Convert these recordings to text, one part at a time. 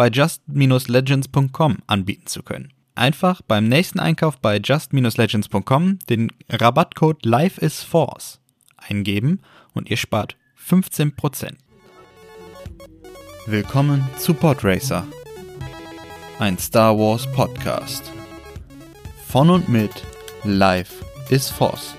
bei just-legends.com anbieten zu können. Einfach beim nächsten Einkauf bei just-legends.com den Rabattcode LifeIsForce eingeben und ihr spart 15%. Willkommen zu Podracer, ein Star Wars Podcast. Von und mit Life is Force.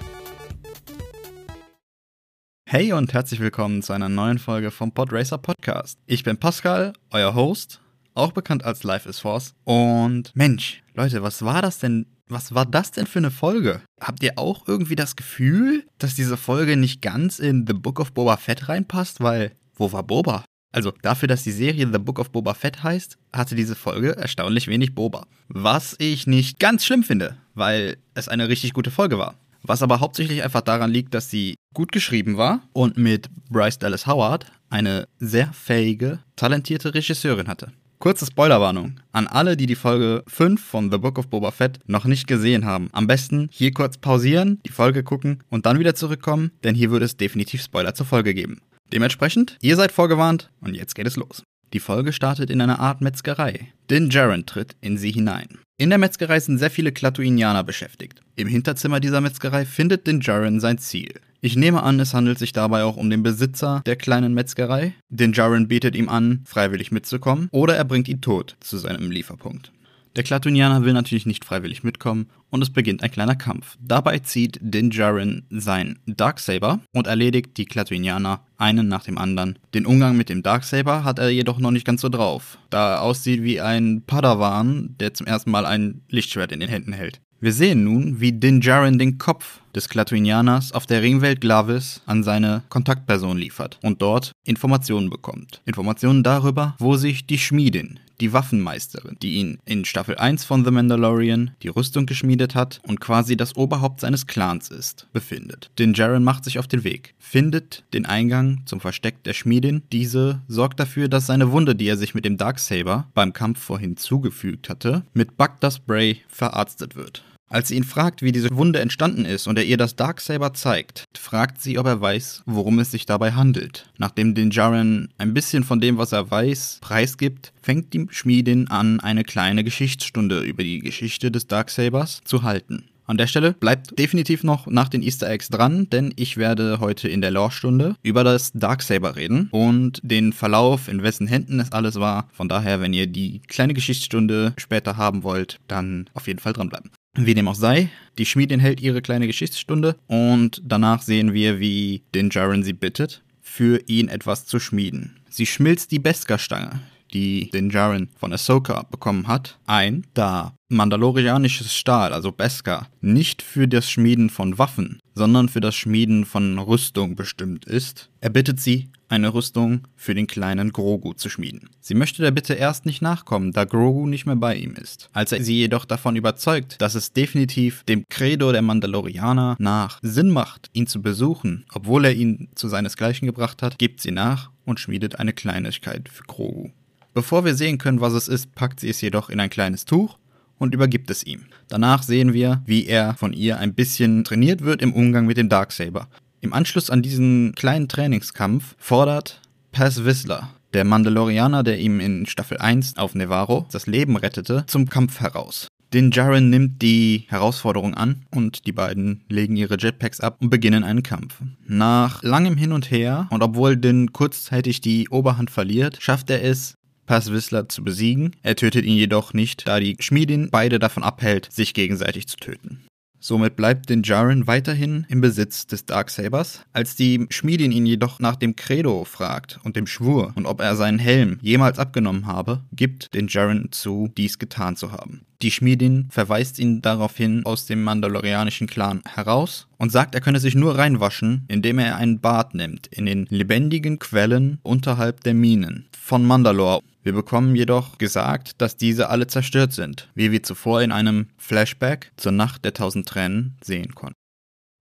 Hey und herzlich willkommen zu einer neuen Folge vom Podracer Podcast. Ich bin Pascal, euer Host, auch bekannt als Life is Force. Und Mensch, Leute, was war das denn? Was war das denn für eine Folge? Habt ihr auch irgendwie das Gefühl, dass diese Folge nicht ganz in The Book of Boba Fett reinpasst? Weil, wo war Boba? Also dafür, dass die Serie The Book of Boba Fett heißt, hatte diese Folge erstaunlich wenig Boba. Was ich nicht ganz schlimm finde, weil es eine richtig gute Folge war. Was aber hauptsächlich einfach daran liegt, dass sie gut geschrieben war und mit Bryce Dallas Howard eine sehr fähige, talentierte Regisseurin hatte. Kurze Spoilerwarnung an alle, die die Folge 5 von The Book of Boba Fett noch nicht gesehen haben. Am besten hier kurz pausieren, die Folge gucken und dann wieder zurückkommen, denn hier würde es definitiv Spoiler zur Folge geben. Dementsprechend, ihr seid vorgewarnt und jetzt geht es los. Die Folge startet in einer Art Metzgerei. Din Djarin tritt in sie hinein. In der Metzgerei sind sehr viele Klatuinianer beschäftigt. Im Hinterzimmer dieser Metzgerei findet Din Djarin sein Ziel. Ich nehme an, es handelt sich dabei auch um den Besitzer der kleinen Metzgerei. Din Djarin bietet ihm an, freiwillig mitzukommen, oder er bringt ihn tot zu seinem Lieferpunkt. Der Klatunianer will natürlich nicht freiwillig mitkommen und es beginnt ein kleiner Kampf. Dabei zieht Din Djarin sein Darksaber und erledigt die Klatunianer einen nach dem anderen. Den Umgang mit dem Darksaber hat er jedoch noch nicht ganz so drauf, da er aussieht wie ein Padawan, der zum ersten Mal ein Lichtschwert in den Händen hält. Wir sehen nun, wie Din Djarin den Kopf des Klatuinianers auf der Ringwelt Glavis an seine Kontaktperson liefert und dort Informationen bekommt. Informationen darüber, wo sich die Schmiedin, die Waffenmeisterin, die ihn in Staffel 1 von The Mandalorian die Rüstung geschmiedet hat und quasi das Oberhaupt seines Clans ist, befindet. Din Djarin macht sich auf den Weg, findet den Eingang zum Versteck der Schmiedin. Diese sorgt dafür, dass seine Wunde, die er sich mit dem Darksaber beim Kampf vorhin zugefügt hatte, mit Bagda Spray verarztet wird. Als sie ihn fragt, wie diese Wunde entstanden ist und er ihr das Darksaber zeigt, fragt sie, ob er weiß, worum es sich dabei handelt. Nachdem Din Djarin ein bisschen von dem, was er weiß, preisgibt, fängt die Schmiedin an, eine kleine Geschichtsstunde über die Geschichte des Darksabers zu halten. An der Stelle bleibt definitiv noch nach den Easter Eggs dran, denn ich werde heute in der Lore-Stunde über das Darksaber reden und den Verlauf, in wessen Händen es alles war. Von daher, wenn ihr die kleine Geschichtsstunde später haben wollt, dann auf jeden Fall dranbleiben. Wie dem auch sei, die Schmiedin hält ihre kleine Geschichtsstunde und danach sehen wir, wie Din Djarin sie bittet, für ihn etwas zu schmieden. Sie schmilzt die Beskar-Stange, die Din Djarin von Ahsoka bekommen hat, ein, da mandalorianisches Stahl, also Beskar, nicht für das Schmieden von Waffen, sondern für das Schmieden von Rüstung bestimmt ist. Er bittet sie, eine Rüstung für den kleinen Grogu zu schmieden. Sie möchte der Bitte erst nicht nachkommen, da Grogu nicht mehr bei ihm ist. Als er sie jedoch davon überzeugt, dass es definitiv dem Credo der Mandalorianer nach Sinn macht, ihn zu besuchen, obwohl er ihn zu seinesgleichen gebracht hat, gibt sie nach und schmiedet eine Kleinigkeit für Grogu. Bevor wir sehen können, was es ist, packt sie es jedoch in ein kleines Tuch und übergibt es ihm. Danach sehen wir, wie er von ihr ein bisschen trainiert wird im Umgang mit dem Darksaber. Im Anschluss an diesen kleinen Trainingskampf fordert Paz Whistler, der Mandalorianer, der ihm in Staffel 1 auf Nevarro das Leben rettete, zum Kampf heraus. Din Djarin nimmt die Herausforderung an und die beiden legen ihre Jetpacks ab und beginnen einen Kampf. Nach langem Hin und Her und obwohl Din kurzzeitig die Oberhand verliert, schafft er es, Paz Whistler zu besiegen. Er tötet ihn jedoch nicht, da die Schmiedin beide davon abhält, sich gegenseitig zu töten. Somit bleibt Din Djarin weiterhin im Besitz des Darksabers. Als die Schmiedin ihn jedoch nach dem Credo fragt und dem Schwur und ob er seinen Helm jemals abgenommen habe, gibt Din Djarin zu, dies getan zu haben. Die Schmiedin verweist ihn daraufhin aus dem mandalorianischen Clan heraus und sagt, er könne sich nur reinwaschen, indem er ein Bad nimmt in den lebendigen Quellen unterhalb der Minen von Mandalore. Wir bekommen jedoch gesagt, dass diese alle zerstört sind, wie wir zuvor in einem Flashback zur Nacht der tausend Tränen sehen konnten.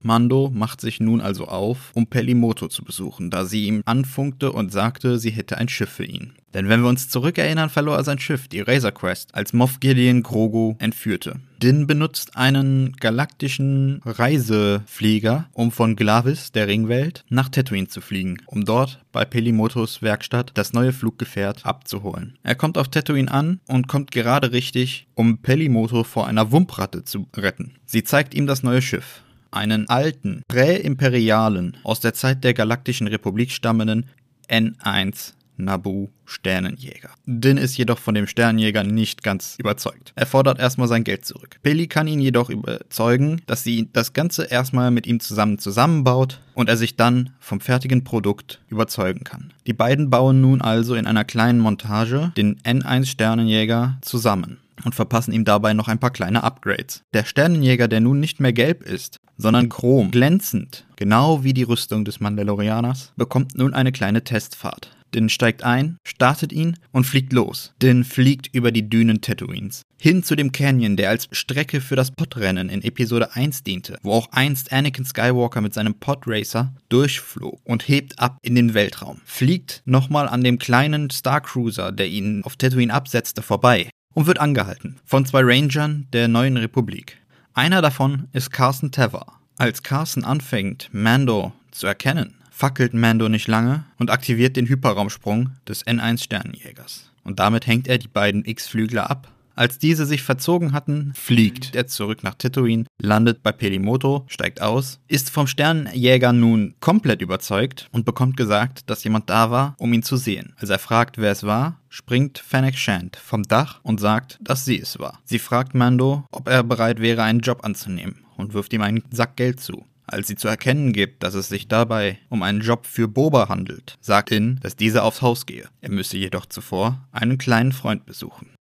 Mando macht sich nun also auf, um Pelimoto zu besuchen, da sie ihm anfunkte und sagte, sie hätte ein Schiff für ihn. Denn wenn wir uns zurückerinnern, verlor er sein Schiff, die Razor Quest, als Moff Gideon Grogu entführte. Din benutzt einen galaktischen Reiseflieger, um von Glavis, der Ringwelt, nach Tatooine zu fliegen, um dort bei Pelimotos Werkstatt das neue Fluggefährt abzuholen. Er kommt auf Tatooine an und kommt gerade richtig, um Pelimoto vor einer Wumpratte zu retten. Sie zeigt ihm das neue Schiff einen alten, präimperialen, aus der Zeit der Galaktischen Republik stammenden N1 Nabu Sternenjäger. Din ist jedoch von dem Sternenjäger nicht ganz überzeugt. Er fordert erstmal sein Geld zurück. Billy kann ihn jedoch überzeugen, dass sie das Ganze erstmal mit ihm zusammen zusammenbaut und er sich dann vom fertigen Produkt überzeugen kann. Die beiden bauen nun also in einer kleinen Montage den N1 Sternenjäger zusammen und verpassen ihm dabei noch ein paar kleine Upgrades. Der Sternenjäger, der nun nicht mehr gelb ist, sondern chrom, glänzend, genau wie die Rüstung des Mandalorianers, bekommt nun eine kleine Testfahrt. Din steigt ein, startet ihn und fliegt los. Din fliegt über die Dünen Tatooines. Hin zu dem Canyon, der als Strecke für das Podrennen in Episode 1 diente, wo auch einst Anakin Skywalker mit seinem Podracer durchflog und hebt ab in den Weltraum. Fliegt nochmal an dem kleinen Starcruiser, der ihn auf Tatooine absetzte, vorbei und wird angehalten von zwei Rangern der neuen Republik. Einer davon ist Carson Tever. Als Carson anfängt, Mando zu erkennen, fackelt Mando nicht lange und aktiviert den Hyperraumsprung des N1 Sternenjägers. Und damit hängt er die beiden X-Flügler ab als diese sich verzogen hatten, fliegt er zurück nach Tatooine, landet bei Pelimoto, steigt aus, ist vom Sternenjäger nun komplett überzeugt und bekommt gesagt, dass jemand da war, um ihn zu sehen. Als er fragt, wer es war, springt Fennec Shand vom Dach und sagt, dass sie es war. Sie fragt Mando, ob er bereit wäre, einen Job anzunehmen und wirft ihm einen Sack Geld zu. Als sie zu erkennen gibt, dass es sich dabei um einen Job für Boba handelt, sagt In, dass dieser aufs Haus gehe. Er müsse jedoch zuvor einen kleinen Freund besuchen.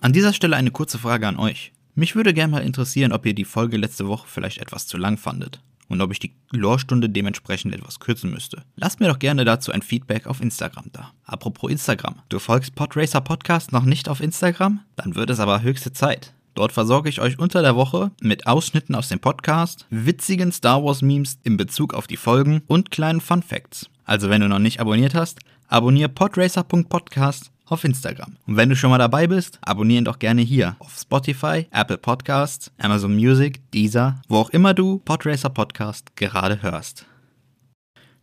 An dieser Stelle eine kurze Frage an euch. Mich würde gerne mal interessieren, ob ihr die Folge letzte Woche vielleicht etwas zu lang fandet und ob ich die Lorestunde dementsprechend etwas kürzen müsste. Lasst mir doch gerne dazu ein Feedback auf Instagram da. Apropos Instagram, du folgst Podracer Podcast noch nicht auf Instagram? Dann wird es aber höchste Zeit. Dort versorge ich euch unter der Woche mit Ausschnitten aus dem Podcast, witzigen Star Wars Memes in Bezug auf die Folgen und kleinen Fun Facts. Also wenn du noch nicht abonniert hast, abonniere podracer.podcast auf Instagram. Und wenn du schon mal dabei bist, abonnieren doch gerne hier auf Spotify, Apple Podcasts, Amazon Music, Deezer, wo auch immer du Podracer Podcast gerade hörst.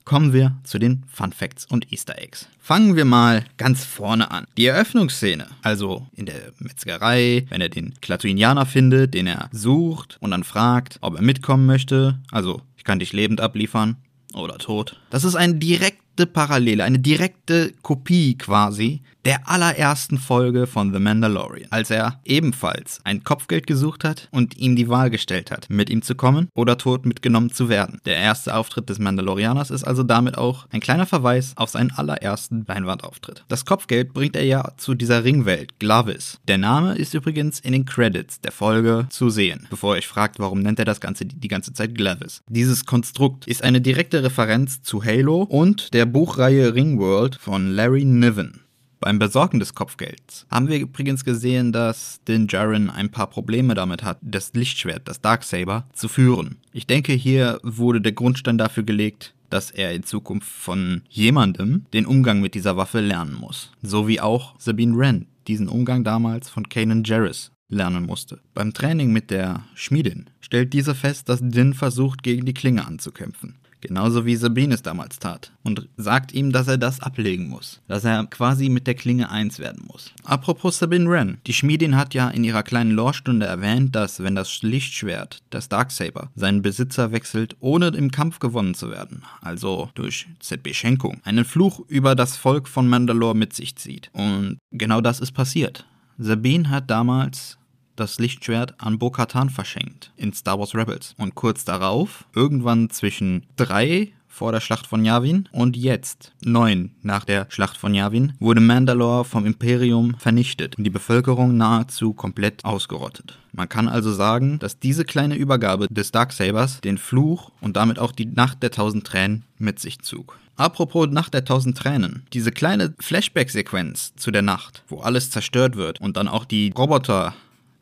Kommen wir zu den Fun Facts und Easter Eggs. Fangen wir mal ganz vorne an. Die Eröffnungsszene, also in der Metzgerei, wenn er den Klatuinianer findet, den er sucht und dann fragt, ob er mitkommen möchte, also ich kann dich lebend abliefern oder tot. Das ist ein direkt direkte Parallele, eine direkte Kopie quasi der allerersten Folge von The Mandalorian, als er ebenfalls ein Kopfgeld gesucht hat und ihm die Wahl gestellt hat, mit ihm zu kommen oder tot mitgenommen zu werden. Der erste Auftritt des Mandalorianers ist also damit auch ein kleiner Verweis auf seinen allerersten Leinwandauftritt. Das Kopfgeld bringt er ja zu dieser Ringwelt, Glavis. Der Name ist übrigens in den Credits der Folge zu sehen, bevor ihr euch fragt, warum nennt er das Ganze die ganze Zeit Glavis. Dieses Konstrukt ist eine direkte Referenz zu Halo und der der Buchreihe Ringworld von Larry Niven. Beim Besorgen des Kopfgelds haben wir übrigens gesehen, dass Din Djarin ein paar Probleme damit hat, das Lichtschwert, das Darksaber, zu führen. Ich denke, hier wurde der Grundstein dafür gelegt, dass er in Zukunft von jemandem den Umgang mit dieser Waffe lernen muss. So wie auch Sabine Wren diesen Umgang damals von Kanan Jarrus lernen musste. Beim Training mit der Schmiedin stellt diese fest, dass Din versucht, gegen die Klinge anzukämpfen. Genauso wie Sabine es damals tat. Und sagt ihm, dass er das ablegen muss. Dass er quasi mit der Klinge eins werden muss. Apropos Sabine Wren. Die Schmiedin hat ja in ihrer kleinen Lorestunde erwähnt, dass wenn das Lichtschwert, das Darksaber, seinen Besitzer wechselt, ohne im Kampf gewonnen zu werden, also durch ZB-Schenkung, einen Fluch über das Volk von Mandalore mit sich zieht. Und genau das ist passiert. Sabine hat damals das Lichtschwert an Bo-Katan verschenkt in Star Wars Rebels. Und kurz darauf, irgendwann zwischen drei vor der Schlacht von Yavin und jetzt, neun nach der Schlacht von Yavin, wurde Mandalore vom Imperium vernichtet und die Bevölkerung nahezu komplett ausgerottet. Man kann also sagen, dass diese kleine Übergabe des Darksabers den Fluch und damit auch die Nacht der tausend Tränen mit sich zog. Apropos Nacht der tausend Tränen. Diese kleine Flashback-Sequenz zu der Nacht, wo alles zerstört wird und dann auch die Roboter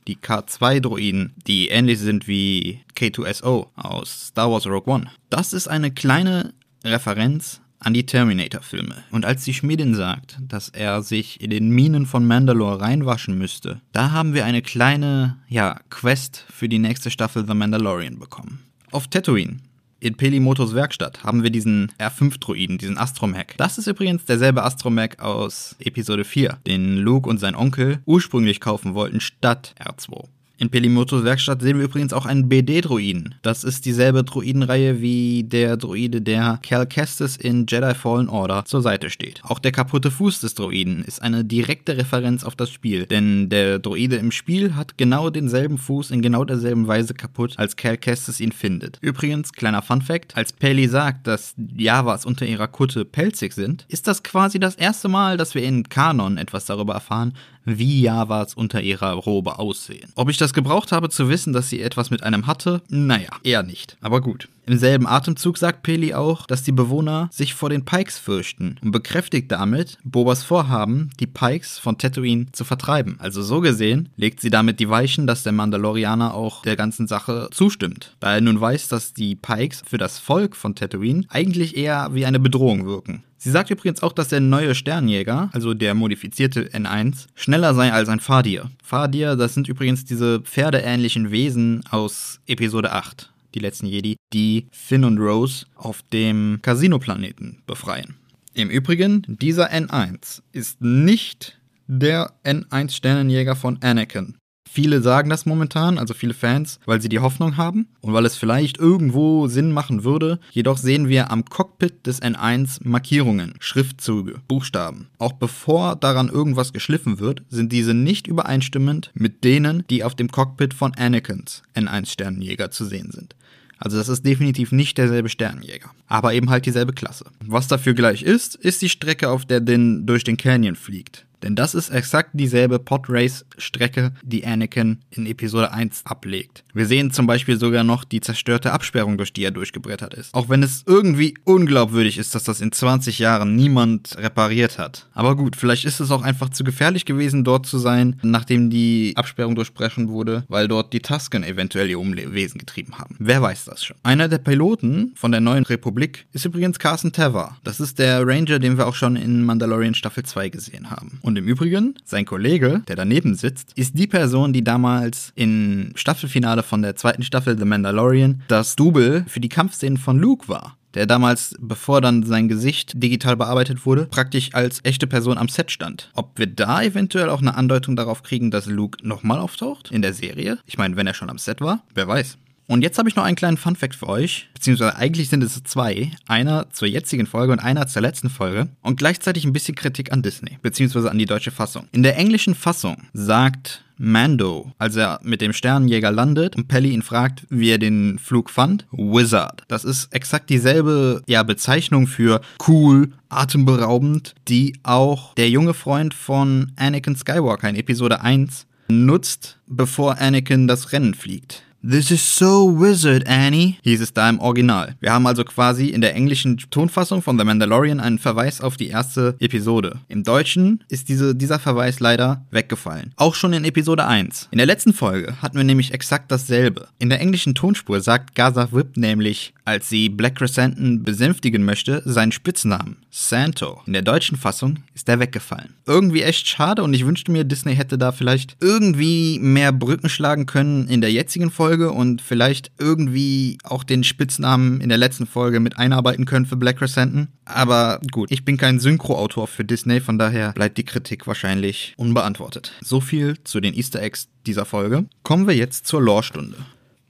die K2-Droiden, die ähnlich sind wie K2SO aus Star Wars Rogue One. Das ist eine kleine Referenz an die Terminator-Filme. Und als die Schmiedin sagt, dass er sich in den Minen von Mandalore reinwaschen müsste, da haben wir eine kleine, ja, Quest für die nächste Staffel The Mandalorian bekommen. Auf Tatooine in Pelimotos Werkstatt haben wir diesen R5-Droiden, diesen Astromech. Das ist übrigens derselbe Astromech aus Episode 4, den Luke und sein Onkel ursprünglich kaufen wollten statt R2. In Pelimotos Werkstatt sehen wir übrigens auch einen BD-Droiden. Das ist dieselbe Droidenreihe wie der Droide, der Cal Kestis in Jedi Fallen Order zur Seite steht. Auch der kaputte Fuß des Droiden ist eine direkte Referenz auf das Spiel, denn der Droide im Spiel hat genau denselben Fuß in genau derselben Weise kaputt, als Cal Kestis ihn findet. Übrigens, kleiner Fun Fact, als Peli sagt, dass Javas unter ihrer Kutte pelzig sind, ist das quasi das erste Mal, dass wir in Kanon etwas darüber erfahren, wie Javas unter ihrer Robe aussehen. Ob ich das gebraucht habe zu wissen, dass sie etwas mit einem hatte? Naja, eher nicht. Aber gut. Im selben Atemzug sagt Peli auch, dass die Bewohner sich vor den Pikes fürchten und bekräftigt damit Bobas Vorhaben, die Pikes von Tatooine zu vertreiben. Also so gesehen legt sie damit die Weichen, dass der Mandalorianer auch der ganzen Sache zustimmt, da er nun weiß, dass die Pikes für das Volk von Tatooine eigentlich eher wie eine Bedrohung wirken. Sie sagt übrigens auch, dass der neue Sternjäger, also der modifizierte N1, schneller sei als ein Fadir. Fadir, das sind übrigens diese pferdeähnlichen Wesen aus Episode 8 die letzten Jedi, die Finn und Rose auf dem Casino-Planeten befreien. Im Übrigen, dieser N1 ist nicht der N1-Sternenjäger von Anakin. Viele sagen das momentan, also viele Fans, weil sie die Hoffnung haben und weil es vielleicht irgendwo Sinn machen würde. Jedoch sehen wir am Cockpit des N1 Markierungen, Schriftzüge, Buchstaben. Auch bevor daran irgendwas geschliffen wird, sind diese nicht übereinstimmend mit denen, die auf dem Cockpit von Anakins N1 Sternenjäger zu sehen sind. Also das ist definitiv nicht derselbe Sternenjäger, aber eben halt dieselbe Klasse. Was dafür gleich ist, ist die Strecke, auf der Din durch den Canyon fliegt. Denn das ist exakt dieselbe Podrace-Strecke, die Anakin in Episode 1 ablegt. Wir sehen zum Beispiel sogar noch die zerstörte Absperrung, durch die er durchgebrettert ist. Auch wenn es irgendwie unglaubwürdig ist, dass das in 20 Jahren niemand repariert hat. Aber gut, vielleicht ist es auch einfach zu gefährlich gewesen, dort zu sein, nachdem die Absperrung durchbrechen wurde, weil dort die Tusken eventuell ihr Umwesen getrieben haben. Wer weiß das schon. Einer der Piloten von der neuen Republik ist übrigens Carson Teva. Das ist der Ranger, den wir auch schon in Mandalorian Staffel 2 gesehen haben. Und und im Übrigen, sein Kollege, der daneben sitzt, ist die Person, die damals im Staffelfinale von der zweiten Staffel The Mandalorian das Double für die Kampfszenen von Luke war der damals, bevor dann sein Gesicht digital bearbeitet wurde, praktisch als echte Person am Set stand. Ob wir da eventuell auch eine Andeutung darauf kriegen, dass Luke nochmal auftaucht in der Serie? Ich meine, wenn er schon am Set war, wer weiß. Und jetzt habe ich noch einen kleinen Fun-Fact für euch, beziehungsweise eigentlich sind es zwei. Einer zur jetzigen Folge und einer zur letzten Folge. Und gleichzeitig ein bisschen Kritik an Disney, beziehungsweise an die deutsche Fassung. In der englischen Fassung sagt Mando, als er mit dem Sternenjäger landet und Pelly ihn fragt, wie er den Flug fand, Wizard. Das ist exakt dieselbe ja, Bezeichnung für cool, atemberaubend, die auch der junge Freund von Anakin Skywalker in Episode 1 nutzt, bevor Anakin das Rennen fliegt. This is so wizard, Annie, hieß es da im Original. Wir haben also quasi in der englischen Tonfassung von The Mandalorian einen Verweis auf die erste Episode. Im Deutschen ist diese, dieser Verweis leider weggefallen. Auch schon in Episode 1. In der letzten Folge hatten wir nämlich exakt dasselbe. In der englischen Tonspur sagt Gaza Whip nämlich, als sie Black Crescenton besänftigen möchte, seinen Spitznamen, Santo. In der deutschen Fassung ist er weggefallen. Irgendwie echt schade und ich wünschte mir, Disney hätte da vielleicht irgendwie mehr Brücken schlagen können in der jetzigen Folge und vielleicht irgendwie auch den Spitznamen in der letzten Folge mit einarbeiten können für Black Crescenton. Aber gut, ich bin kein Synchroautor für Disney, von daher bleibt die Kritik wahrscheinlich unbeantwortet. So viel zu den Easter Eggs dieser Folge. Kommen wir jetzt zur Lore-Stunde.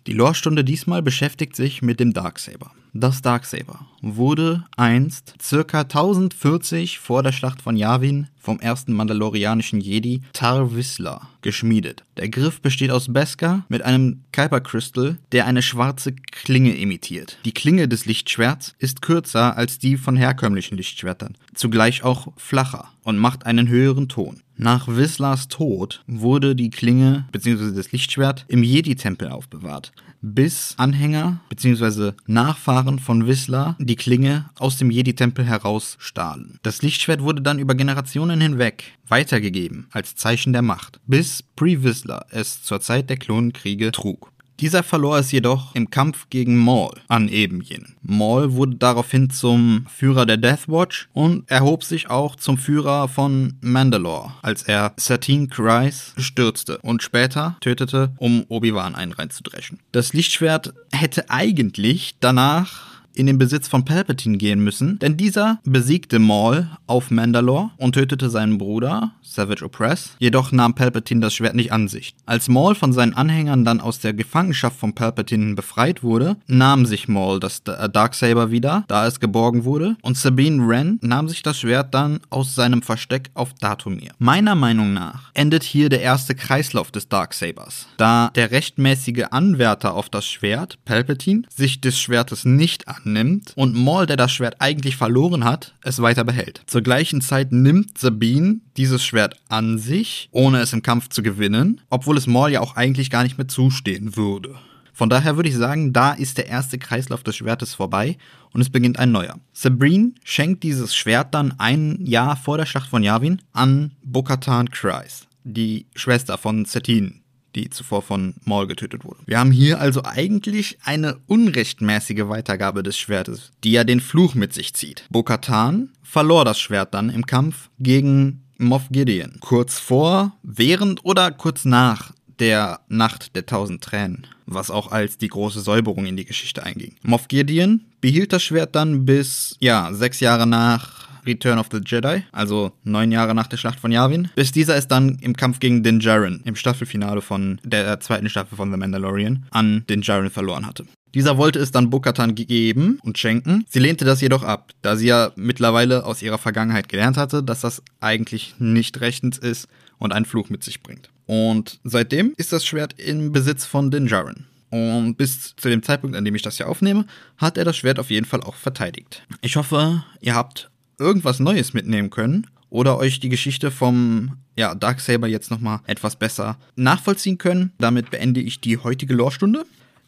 Die Lore-Stunde diesmal beschäftigt sich mit dem Darksaber. Das Darksaber wurde einst circa 1040 vor der Schlacht von Yavin vom ersten mandalorianischen Jedi Tar Vizsla geschmiedet. Der Griff besteht aus Beskar mit einem Kuiper Crystal, der eine schwarze Klinge imitiert. Die Klinge des Lichtschwerts ist kürzer als die von herkömmlichen Lichtschwertern, zugleich auch flacher und macht einen höheren Ton. Nach Wisslas Tod wurde die Klinge bzw. das Lichtschwert im Jedi-Tempel aufbewahrt, bis Anhänger bzw. Nachfahren von Wissler die Klinge aus dem Jedi-Tempel heraus stahlen. Das Lichtschwert wurde dann über Generationen hinweg weitergegeben als Zeichen der Macht, bis Pre-Wissler es zur Zeit der Klonenkriege trug. Dieser verlor es jedoch im Kampf gegen Maul an eben jenen. Maul wurde daraufhin zum Führer der Death Watch und erhob sich auch zum Führer von Mandalore, als er Satine Kryze stürzte und später tötete, um Obi-Wan einen reinzudreschen. Das Lichtschwert hätte eigentlich danach in den Besitz von Palpatine gehen müssen, denn dieser besiegte Maul auf Mandalore und tötete seinen Bruder, Savage Opress, jedoch nahm Palpatine das Schwert nicht an sich. Als Maul von seinen Anhängern dann aus der Gefangenschaft von Palpatine befreit wurde, nahm sich Maul das äh, Darksaber wieder, da es geborgen wurde, und Sabine Wren nahm sich das Schwert dann aus seinem Versteck auf Datumir. Meiner Meinung nach endet hier der erste Kreislauf des Darksabers, da der rechtmäßige Anwärter auf das Schwert, Palpatine, sich des Schwertes nicht an nimmt und Maul, der das Schwert eigentlich verloren hat, es weiter behält. Zur gleichen Zeit nimmt Sabine dieses Schwert an sich, ohne es im Kampf zu gewinnen, obwohl es Maul ja auch eigentlich gar nicht mehr zustehen würde. Von daher würde ich sagen, da ist der erste Kreislauf des Schwertes vorbei und es beginnt ein neuer. Sabrine schenkt dieses Schwert dann ein Jahr vor der Schlacht von Yavin an Bokatan Kryze, die Schwester von Satine, die zuvor von Maul getötet wurde. Wir haben hier also eigentlich eine unrechtmäßige Weitergabe des Schwertes, die ja den Fluch mit sich zieht. Bo-Katan verlor das Schwert dann im Kampf gegen Moff Gideon. Kurz vor, während oder kurz nach der Nacht der tausend Tränen, was auch als die große Säuberung in die Geschichte einging. Moff Gideon behielt das Schwert dann bis, ja, sechs Jahre nach Return of the Jedi, also neun Jahre nach der Schlacht von Yavin, bis dieser es dann im Kampf gegen Din Djarin im Staffelfinale von der zweiten Staffel von The Mandalorian an Din Djarin verloren hatte. Dieser wollte es dann Bokatan geben und schenken. Sie lehnte das jedoch ab, da sie ja mittlerweile aus ihrer Vergangenheit gelernt hatte, dass das eigentlich nicht rechtens ist und einen Fluch mit sich bringt. Und seitdem ist das Schwert im Besitz von Din Djarin. Und bis zu dem Zeitpunkt, an dem ich das hier aufnehme, hat er das Schwert auf jeden Fall auch verteidigt. Ich hoffe, ihr habt irgendwas Neues mitnehmen können oder euch die Geschichte vom ja, Darksaber jetzt nochmal etwas besser nachvollziehen können. Damit beende ich die heutige Lorestunde.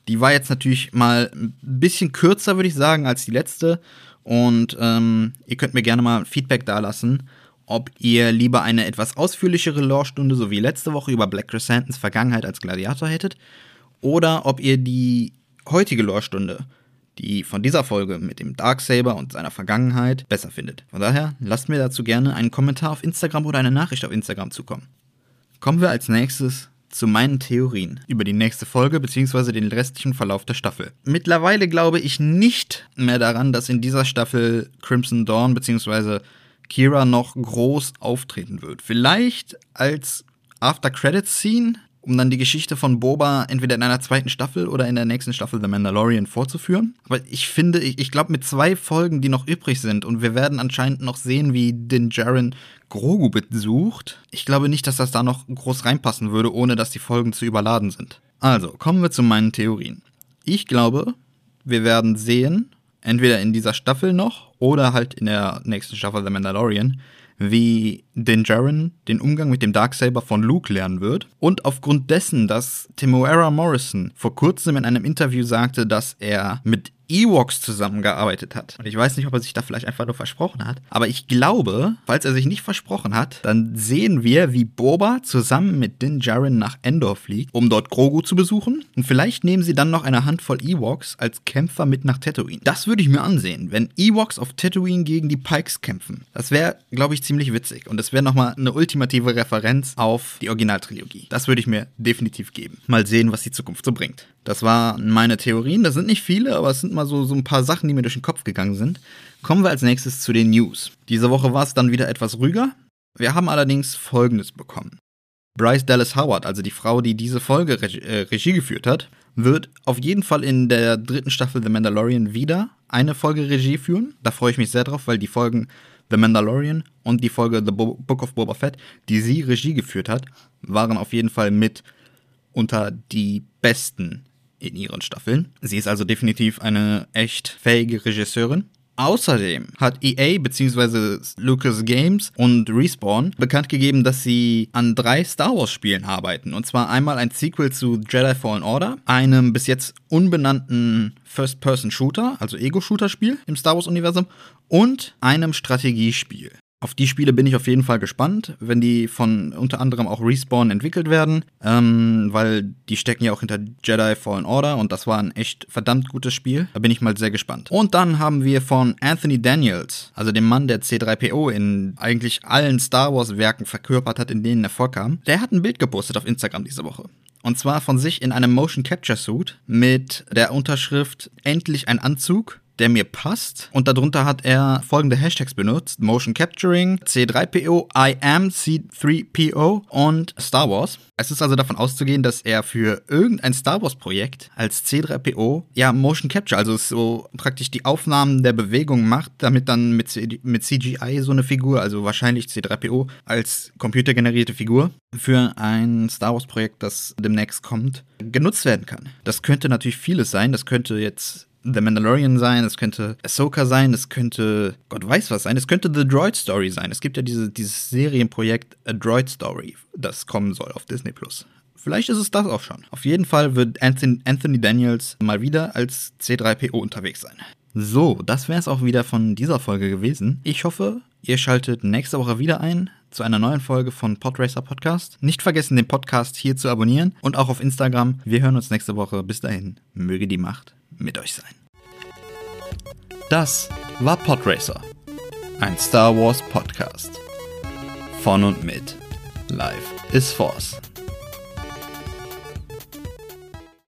Die war jetzt natürlich mal ein bisschen kürzer, würde ich sagen, als die letzte. Und ähm, ihr könnt mir gerne mal Feedback dalassen, ob ihr lieber eine etwas ausführlichere Lorestunde, so wie letzte Woche über Black Crescentons Vergangenheit als Gladiator hättet, oder ob ihr die heutige Lorestunde die von dieser Folge mit dem Darksaber und seiner Vergangenheit besser findet. Von daher lasst mir dazu gerne einen Kommentar auf Instagram oder eine Nachricht auf Instagram zukommen. Kommen wir als nächstes zu meinen Theorien über die nächste Folge bzw. den restlichen Verlauf der Staffel. Mittlerweile glaube ich nicht mehr daran, dass in dieser Staffel Crimson Dawn bzw. Kira noch groß auftreten wird. Vielleicht als After Credits Scene um dann die Geschichte von Boba entweder in einer zweiten Staffel oder in der nächsten Staffel The Mandalorian vorzuführen. Aber ich finde, ich, ich glaube, mit zwei Folgen, die noch übrig sind, und wir werden anscheinend noch sehen, wie Din Djarin Grogu besucht, ich glaube nicht, dass das da noch groß reinpassen würde, ohne dass die Folgen zu überladen sind. Also, kommen wir zu meinen Theorien. Ich glaube, wir werden sehen, entweder in dieser Staffel noch oder halt in der nächsten Staffel The Mandalorian, wie Din Djarin den Umgang mit dem Darksaber von Luke lernen wird. Und aufgrund dessen, dass Temuera Morrison vor kurzem in einem Interview sagte, dass er mit Ewoks zusammengearbeitet hat. Und ich weiß nicht, ob er sich da vielleicht einfach nur versprochen hat. Aber ich glaube, falls er sich nicht versprochen hat, dann sehen wir, wie Boba zusammen mit Din Djarin nach Endor fliegt, um dort Grogu zu besuchen. Und vielleicht nehmen sie dann noch eine Handvoll Ewoks als Kämpfer mit nach Tatooine. Das würde ich mir ansehen, wenn Ewoks auf Tatooine gegen die Pikes kämpfen. Das wäre, glaube ich, ziemlich witzig. Und das wäre nochmal eine ultimative Referenz auf die Originaltrilogie. Das würde ich mir definitiv geben. Mal sehen, was die Zukunft so bringt. Das waren meine Theorien. Das sind nicht viele, aber es sind mal so, so ein paar Sachen, die mir durch den Kopf gegangen sind. Kommen wir als nächstes zu den News. Diese Woche war es dann wieder etwas ruhiger. Wir haben allerdings Folgendes bekommen. Bryce Dallas Howard, also die Frau, die diese Folge Regie, äh, Regie geführt hat, wird auf jeden Fall in der dritten Staffel The Mandalorian wieder eine Folge Regie führen. Da freue ich mich sehr drauf, weil die Folgen The Mandalorian und die Folge The Bo Book of Boba Fett, die sie Regie geführt hat, waren auf jeden Fall mit unter die besten in ihren Staffeln. Sie ist also definitiv eine echt fähige Regisseurin. Außerdem hat EA bzw. Lucas Games und Respawn bekannt gegeben, dass sie an drei Star Wars Spielen arbeiten. Und zwar einmal ein Sequel zu Jedi Fallen Order, einem bis jetzt unbenannten First-Person-Shooter, also Ego-Shooter-Spiel im Star Wars-Universum und einem Strategiespiel. Auf die Spiele bin ich auf jeden Fall gespannt, wenn die von unter anderem auch Respawn entwickelt werden, ähm, weil die stecken ja auch hinter Jedi Fallen Order und das war ein echt verdammt gutes Spiel. Da bin ich mal sehr gespannt. Und dann haben wir von Anthony Daniels, also dem Mann, der C3PO in eigentlich allen Star Wars Werken verkörpert hat, in denen er vorkam, der hat ein Bild gepostet auf Instagram diese Woche. Und zwar von sich in einem Motion Capture Suit mit der Unterschrift Endlich ein Anzug der mir passt. Und darunter hat er folgende Hashtags benutzt: Motion Capturing, C3PO, I am C3PO und Star Wars. Es ist also davon auszugehen, dass er für irgendein Star Wars Projekt als C3PO ja Motion Capture, also so praktisch die Aufnahmen der Bewegung macht, damit dann mit, C mit CGI so eine Figur, also wahrscheinlich C3PO als computergenerierte Figur für ein Star Wars Projekt, das demnächst kommt, genutzt werden kann. Das könnte natürlich vieles sein. Das könnte jetzt The Mandalorian sein, es könnte Ahsoka sein, es könnte Gott weiß was sein, es könnte The Droid Story sein. Es gibt ja diese, dieses Serienprojekt A Droid Story, das kommen soll auf Disney Plus. Vielleicht ist es das auch schon. Auf jeden Fall wird Anthony Daniels mal wieder als C3PO unterwegs sein. So, das wäre es auch wieder von dieser Folge gewesen. Ich hoffe, ihr schaltet nächste Woche wieder ein zu einer neuen Folge von Podracer Podcast. Nicht vergessen, den Podcast hier zu abonnieren und auch auf Instagram. Wir hören uns nächste Woche. Bis dahin, möge die Macht mit euch sein. Das war Podracer, ein Star Wars Podcast. Von und mit Life is Force.